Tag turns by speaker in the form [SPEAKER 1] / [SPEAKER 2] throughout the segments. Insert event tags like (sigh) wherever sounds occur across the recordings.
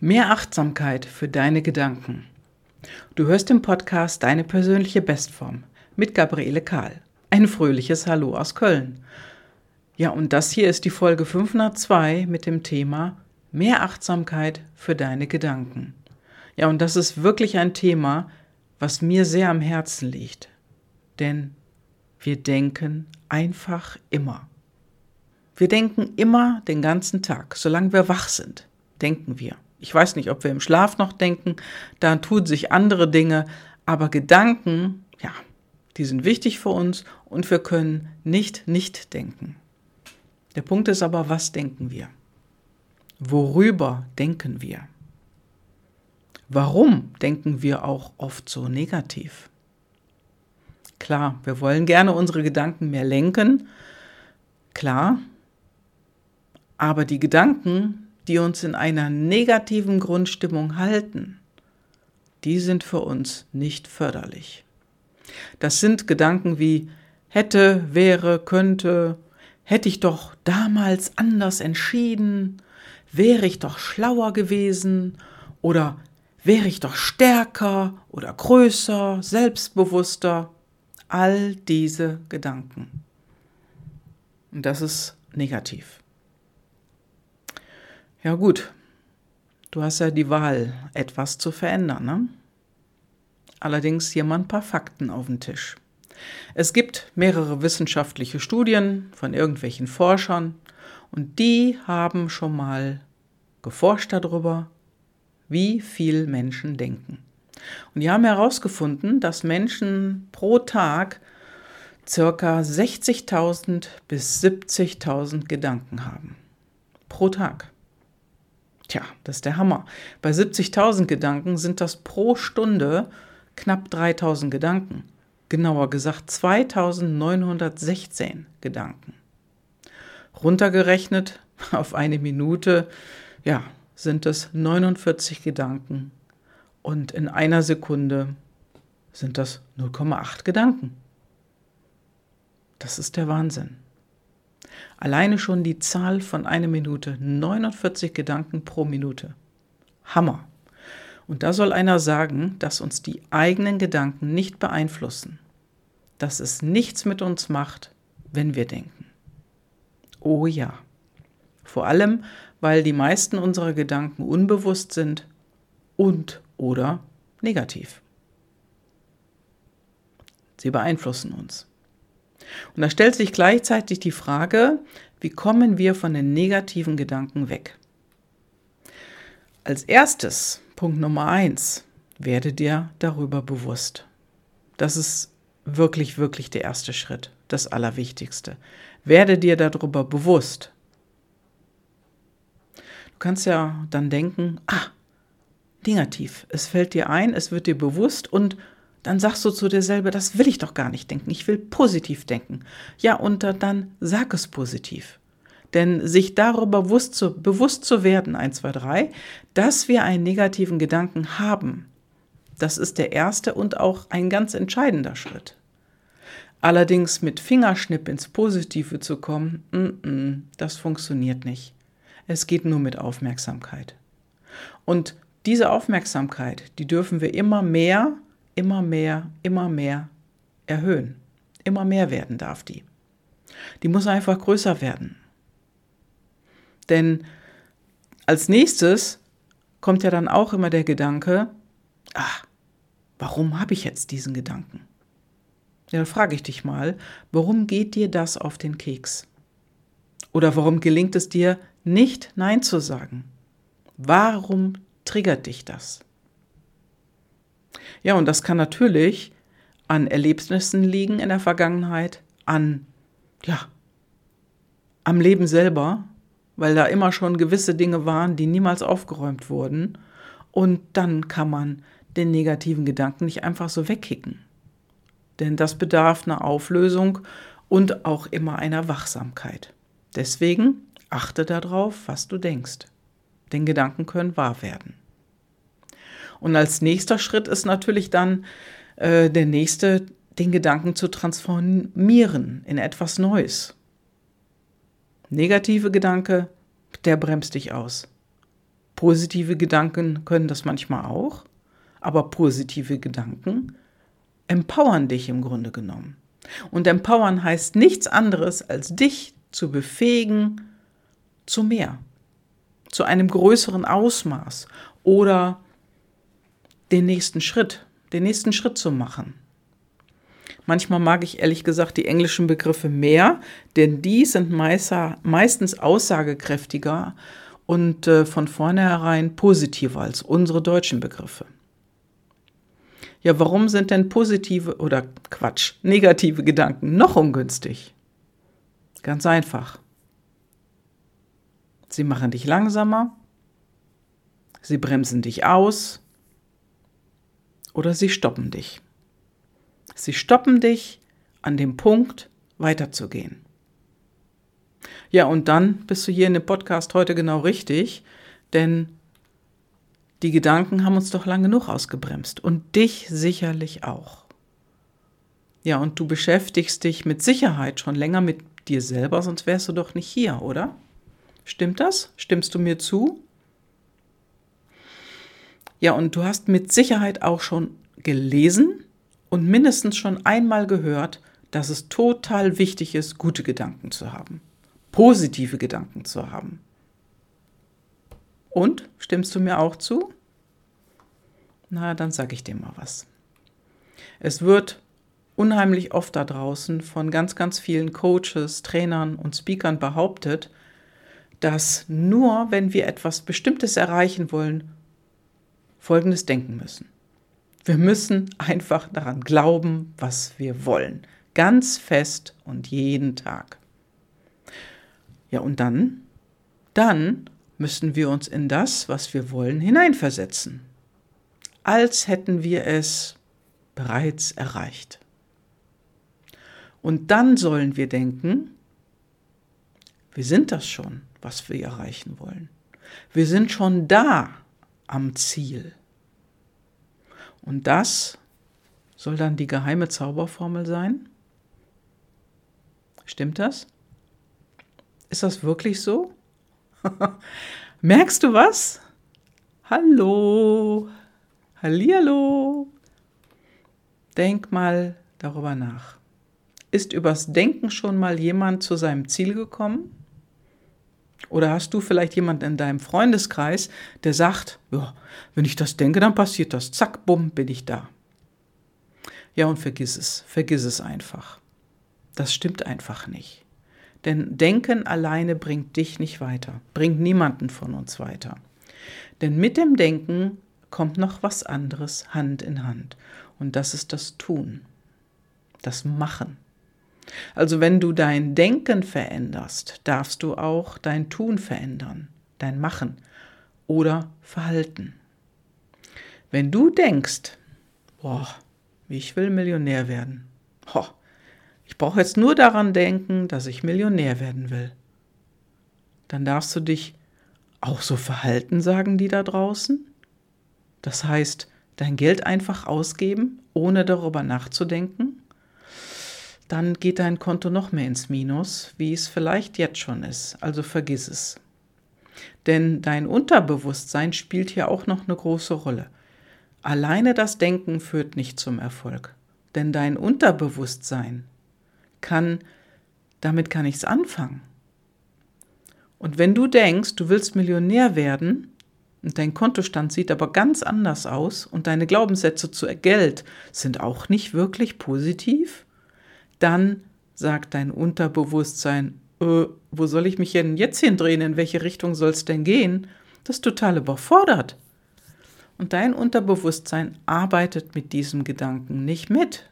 [SPEAKER 1] Mehr Achtsamkeit für deine Gedanken. Du hörst im Podcast Deine persönliche Bestform mit Gabriele Kahl. Ein fröhliches Hallo aus Köln. Ja, und das hier ist die Folge 502 mit dem Thema Mehr Achtsamkeit für deine Gedanken. Ja, und das ist wirklich ein Thema, was mir sehr am Herzen liegt. Denn wir denken einfach immer. Wir denken immer den ganzen Tag, solange wir wach sind, denken wir. Ich weiß nicht, ob wir im Schlaf noch denken, da tun sich andere Dinge, aber Gedanken, ja, die sind wichtig für uns und wir können nicht nicht denken. Der Punkt ist aber, was denken wir? Worüber denken wir? Warum denken wir auch oft so negativ? Klar, wir wollen gerne unsere Gedanken mehr lenken, klar, aber die Gedanken, die uns in einer negativen Grundstimmung halten, die sind für uns nicht förderlich. Das sind Gedanken wie hätte, wäre, könnte, hätte ich doch damals anders entschieden, wäre ich doch schlauer gewesen oder wäre ich doch stärker oder größer, selbstbewusster. All diese Gedanken. Und das ist negativ. Ja gut, du hast ja die Wahl, etwas zu verändern. Ne? Allerdings hier mal ein paar Fakten auf den Tisch. Es gibt mehrere wissenschaftliche Studien von irgendwelchen Forschern und die haben schon mal geforscht darüber, wie viel Menschen denken. Und die haben herausgefunden, dass Menschen pro Tag circa 60.000 bis 70.000 Gedanken haben. Pro Tag. Tja, das ist der Hammer. Bei 70.000 Gedanken sind das pro Stunde knapp 3.000 Gedanken. Genauer gesagt 2.916 Gedanken. Runtergerechnet (laughs) auf eine Minute, ja, sind es 49 Gedanken und in einer Sekunde sind das 0,8 Gedanken. Das ist der Wahnsinn. Alleine schon die Zahl von einer Minute, 49 Gedanken pro Minute. Hammer. Und da soll einer sagen, dass uns die eigenen Gedanken nicht beeinflussen, dass es nichts mit uns macht, wenn wir denken. Oh ja. Vor allem, weil die meisten unserer Gedanken unbewusst sind und oder negativ. Sie beeinflussen uns. Und da stellt sich gleichzeitig die Frage, wie kommen wir von den negativen Gedanken weg? Als erstes, Punkt Nummer eins, werde dir darüber bewusst. Das ist wirklich, wirklich der erste Schritt, das Allerwichtigste. Werde dir darüber bewusst. Du kannst ja dann denken, ah, negativ. Es fällt dir ein, es wird dir bewusst und dann sagst du zu dir selber, das will ich doch gar nicht denken, ich will positiv denken. Ja, und dann sag es positiv. Denn sich darüber bewusst zu, bewusst zu werden, 1, 2, 3, dass wir einen negativen Gedanken haben, das ist der erste und auch ein ganz entscheidender Schritt. Allerdings mit Fingerschnipp ins Positive zu kommen, mm -mm, das funktioniert nicht. Es geht nur mit Aufmerksamkeit. Und diese Aufmerksamkeit, die dürfen wir immer mehr immer mehr, immer mehr erhöhen. Immer mehr werden darf die. Die muss einfach größer werden. Denn als nächstes kommt ja dann auch immer der Gedanke, ach, warum habe ich jetzt diesen Gedanken? Ja, dann frage ich dich mal, warum geht dir das auf den Keks? Oder warum gelingt es dir nicht Nein zu sagen? Warum triggert dich das? Ja, und das kann natürlich an Erlebnissen liegen in der Vergangenheit, an, ja, am Leben selber, weil da immer schon gewisse Dinge waren, die niemals aufgeräumt wurden. Und dann kann man den negativen Gedanken nicht einfach so wegkicken. Denn das bedarf einer Auflösung und auch immer einer Wachsamkeit. Deswegen achte darauf, was du denkst. Denn Gedanken können wahr werden. Und als nächster Schritt ist natürlich dann äh, der nächste, den Gedanken zu transformieren in etwas Neues. Negative Gedanke, der bremst dich aus. Positive Gedanken können das manchmal auch, aber positive Gedanken empowern dich im Grunde genommen. Und empowern heißt nichts anderes, als dich zu befähigen zu mehr, zu einem größeren Ausmaß oder den nächsten Schritt, den nächsten Schritt zu machen. Manchmal mag ich ehrlich gesagt die englischen Begriffe mehr, denn die sind meistens aussagekräftiger und äh, von vornherein positiver als unsere deutschen Begriffe. Ja, warum sind denn positive oder Quatsch, negative Gedanken noch ungünstig? Ganz einfach. Sie machen dich langsamer, sie bremsen dich aus oder sie stoppen dich. Sie stoppen dich an dem Punkt, weiterzugehen. Ja, und dann bist du hier in dem Podcast heute genau richtig, denn die Gedanken haben uns doch lang genug ausgebremst und dich sicherlich auch. Ja, und du beschäftigst dich mit Sicherheit schon länger mit dir selber, sonst wärst du doch nicht hier, oder? Stimmt das? Stimmst du mir zu? Ja, und du hast mit Sicherheit auch schon gelesen und mindestens schon einmal gehört, dass es total wichtig ist, gute Gedanken zu haben, positive Gedanken zu haben. Und stimmst du mir auch zu? Na, dann sage ich dir mal was. Es wird unheimlich oft da draußen von ganz, ganz vielen Coaches, Trainern und Speakern behauptet, dass nur wenn wir etwas Bestimmtes erreichen wollen, Folgendes denken müssen. Wir müssen einfach daran glauben, was wir wollen. Ganz fest und jeden Tag. Ja, und dann? Dann müssen wir uns in das, was wir wollen, hineinversetzen. Als hätten wir es bereits erreicht. Und dann sollen wir denken, wir sind das schon, was wir erreichen wollen. Wir sind schon da am Ziel. Und das soll dann die geheime Zauberformel sein? Stimmt das? Ist das wirklich so? (laughs) Merkst du was? Hallo. Hallihallo. Denk mal darüber nach. Ist übers Denken schon mal jemand zu seinem Ziel gekommen? Oder hast du vielleicht jemanden in deinem Freundeskreis, der sagt, ja, wenn ich das denke, dann passiert das. Zack, bumm, bin ich da. Ja, und vergiss es, vergiss es einfach. Das stimmt einfach nicht. Denn Denken alleine bringt dich nicht weiter, bringt niemanden von uns weiter. Denn mit dem Denken kommt noch was anderes Hand in Hand. Und das ist das Tun, das Machen. Also wenn du dein Denken veränderst, darfst du auch dein Tun verändern, dein Machen oder Verhalten. Wenn du denkst, boah, ich will Millionär werden, oh, ich brauche jetzt nur daran denken, dass ich Millionär werden will, dann darfst du dich auch so verhalten, sagen die da draußen. Das heißt, dein Geld einfach ausgeben, ohne darüber nachzudenken dann geht dein Konto noch mehr ins Minus, wie es vielleicht jetzt schon ist. Also vergiss es. Denn dein Unterbewusstsein spielt hier auch noch eine große Rolle. Alleine das Denken führt nicht zum Erfolg. Denn dein Unterbewusstsein kann, damit kann nichts anfangen. Und wenn du denkst, du willst Millionär werden, und dein Kontostand sieht aber ganz anders aus und deine Glaubenssätze zu Geld sind auch nicht wirklich positiv, dann sagt dein Unterbewusstsein, äh, wo soll ich mich denn jetzt hindrehen, in welche Richtung soll es denn gehen? Das ist total überfordert. Und dein Unterbewusstsein arbeitet mit diesem Gedanken nicht mit.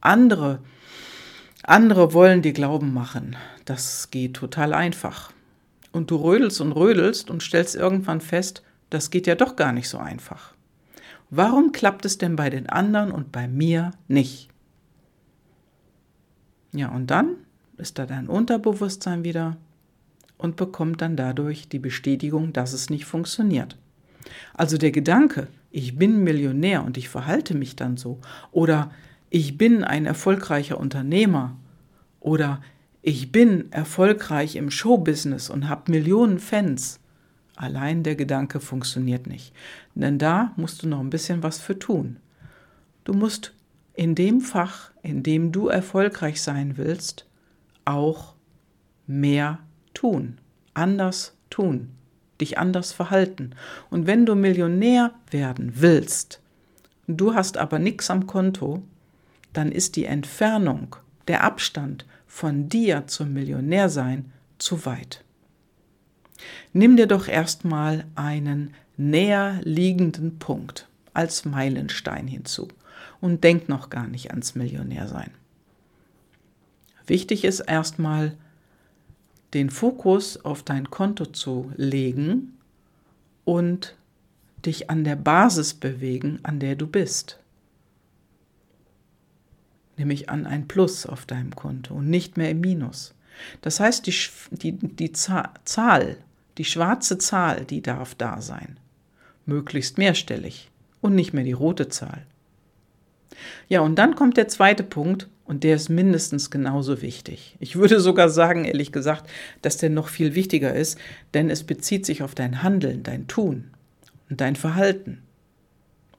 [SPEAKER 1] Andere, andere wollen dir Glauben machen. Das geht total einfach. Und du rödelst und rödelst und stellst irgendwann fest, das geht ja doch gar nicht so einfach. Warum klappt es denn bei den anderen und bei mir nicht? Ja, und dann ist da dein Unterbewusstsein wieder und bekommt dann dadurch die Bestätigung, dass es nicht funktioniert. Also der Gedanke, ich bin Millionär und ich verhalte mich dann so, oder ich bin ein erfolgreicher Unternehmer, oder ich bin erfolgreich im Showbusiness und habe Millionen Fans. Allein der Gedanke funktioniert nicht. Denn da musst du noch ein bisschen was für tun. Du musst in dem Fach, in dem du erfolgreich sein willst, auch mehr tun, anders tun, dich anders verhalten. Und wenn du Millionär werden willst, du hast aber nichts am Konto, dann ist die Entfernung, der Abstand von dir zum Millionärsein zu weit. Nimm dir doch erstmal einen näher liegenden Punkt als Meilenstein hinzu und denk noch gar nicht ans Millionärsein. Wichtig ist erstmal, den Fokus auf dein Konto zu legen und dich an der Basis bewegen, an der du bist. Nämlich an ein Plus auf deinem Konto und nicht mehr im Minus. Das heißt, die, die, die Zahl, die schwarze Zahl, die darf da sein. Möglichst mehrstellig und nicht mehr die rote Zahl. Ja, und dann kommt der zweite Punkt und der ist mindestens genauso wichtig. Ich würde sogar sagen, ehrlich gesagt, dass der noch viel wichtiger ist, denn es bezieht sich auf dein Handeln, dein Tun und dein Verhalten.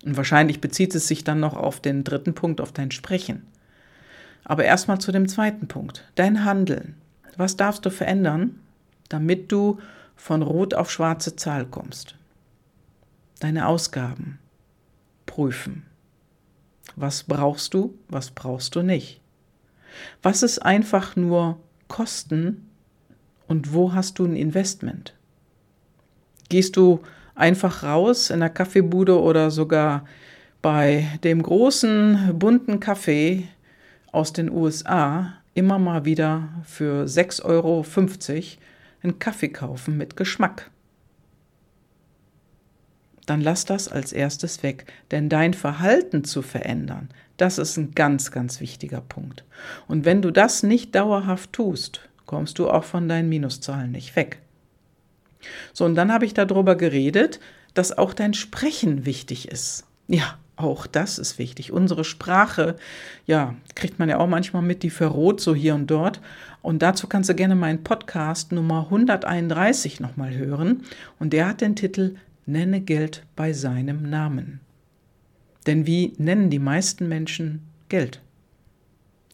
[SPEAKER 1] Und wahrscheinlich bezieht es sich dann noch auf den dritten Punkt, auf dein Sprechen. Aber erstmal zu dem zweiten Punkt, dein Handeln. Was darfst du verändern, damit du von rot auf schwarze Zahl kommst? Deine Ausgaben prüfen. Was brauchst du, was brauchst du nicht? Was ist einfach nur Kosten und wo hast du ein Investment? Gehst du einfach raus in der Kaffeebude oder sogar bei dem großen bunten Kaffee aus den USA immer mal wieder für 6,50 Euro einen Kaffee kaufen mit Geschmack? Dann lass das als erstes weg. Denn dein Verhalten zu verändern, das ist ein ganz, ganz wichtiger Punkt. Und wenn du das nicht dauerhaft tust, kommst du auch von deinen Minuszahlen nicht weg. So, und dann habe ich darüber geredet, dass auch dein Sprechen wichtig ist. Ja, auch das ist wichtig. Unsere Sprache, ja, kriegt man ja auch manchmal mit, die verroht so hier und dort. Und dazu kannst du gerne meinen Podcast Nummer 131 nochmal hören. Und der hat den Titel nenne Geld bei seinem Namen. Denn wie nennen die meisten Menschen Geld?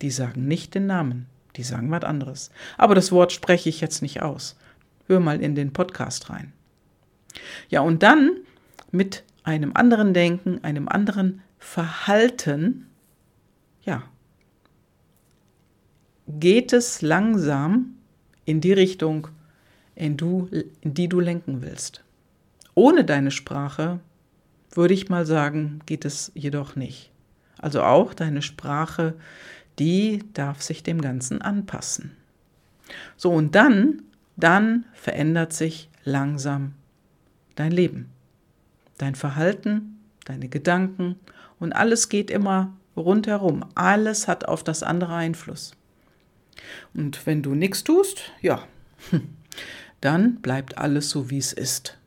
[SPEAKER 1] Die sagen nicht den Namen, die sagen was anderes. Aber das Wort spreche ich jetzt nicht aus. Hör mal in den Podcast rein. Ja, und dann mit einem anderen Denken, einem anderen Verhalten, ja, geht es langsam in die Richtung, in, du, in die du lenken willst. Ohne deine Sprache, würde ich mal sagen, geht es jedoch nicht. Also auch deine Sprache, die darf sich dem Ganzen anpassen. So, und dann, dann verändert sich langsam dein Leben, dein Verhalten, deine Gedanken und alles geht immer rundherum. Alles hat auf das andere Einfluss. Und wenn du nichts tust, ja, (laughs) dann bleibt alles so, wie es ist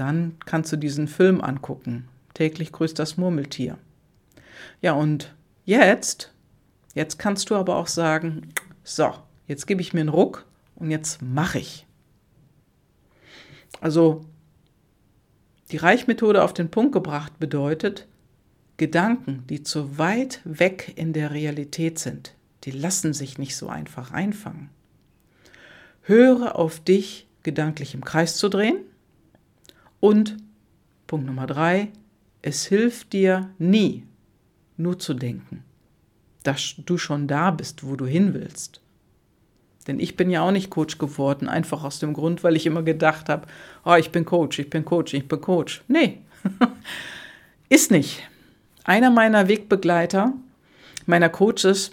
[SPEAKER 1] dann kannst du diesen Film angucken. Täglich grüßt das Murmeltier. Ja, und jetzt, jetzt kannst du aber auch sagen, so, jetzt gebe ich mir einen Ruck und jetzt mache ich. Also die Reichmethode auf den Punkt gebracht bedeutet, Gedanken, die zu weit weg in der Realität sind, die lassen sich nicht so einfach einfangen. Höre auf dich, gedanklich im Kreis zu drehen und Punkt Nummer drei, es hilft dir nie, nur zu denken, dass du schon da bist, wo du hin willst. Denn ich bin ja auch nicht Coach geworden, einfach aus dem Grund, weil ich immer gedacht habe, oh, ich bin Coach, ich bin Coach, ich bin Coach. Nee, (laughs) ist nicht. Einer meiner Wegbegleiter, meiner Coaches,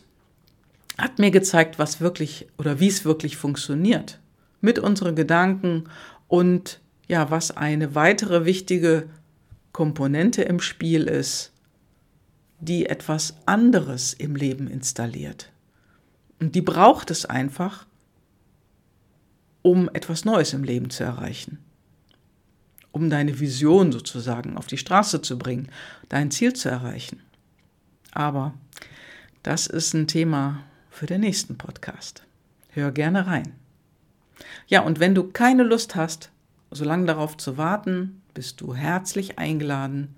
[SPEAKER 1] hat mir gezeigt, was wirklich oder wie es wirklich funktioniert mit unseren Gedanken und ja, was eine weitere wichtige Komponente im Spiel ist, die etwas anderes im Leben installiert. Und die braucht es einfach, um etwas Neues im Leben zu erreichen. Um deine Vision sozusagen auf die Straße zu bringen, dein Ziel zu erreichen. Aber das ist ein Thema für den nächsten Podcast. Hör gerne rein. Ja, und wenn du keine Lust hast, solange darauf zu warten, bist du herzlich eingeladen,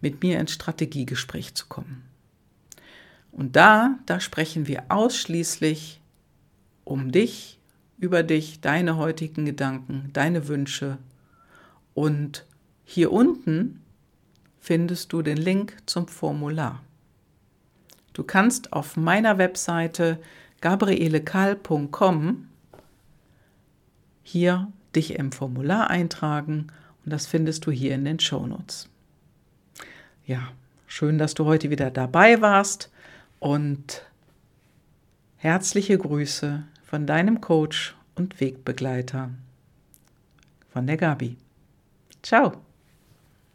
[SPEAKER 1] mit mir ins Strategiegespräch zu kommen. Und da, da sprechen wir ausschließlich um dich, über dich, deine heutigen Gedanken, deine Wünsche. Und hier unten findest du den Link zum Formular. Du kannst auf meiner Webseite gabrielekal.com hier dich im Formular eintragen und das findest du hier in den Shownotes. Ja, schön, dass du heute wieder dabei warst und herzliche Grüße von deinem Coach und Wegbegleiter, von der Gabi. Ciao.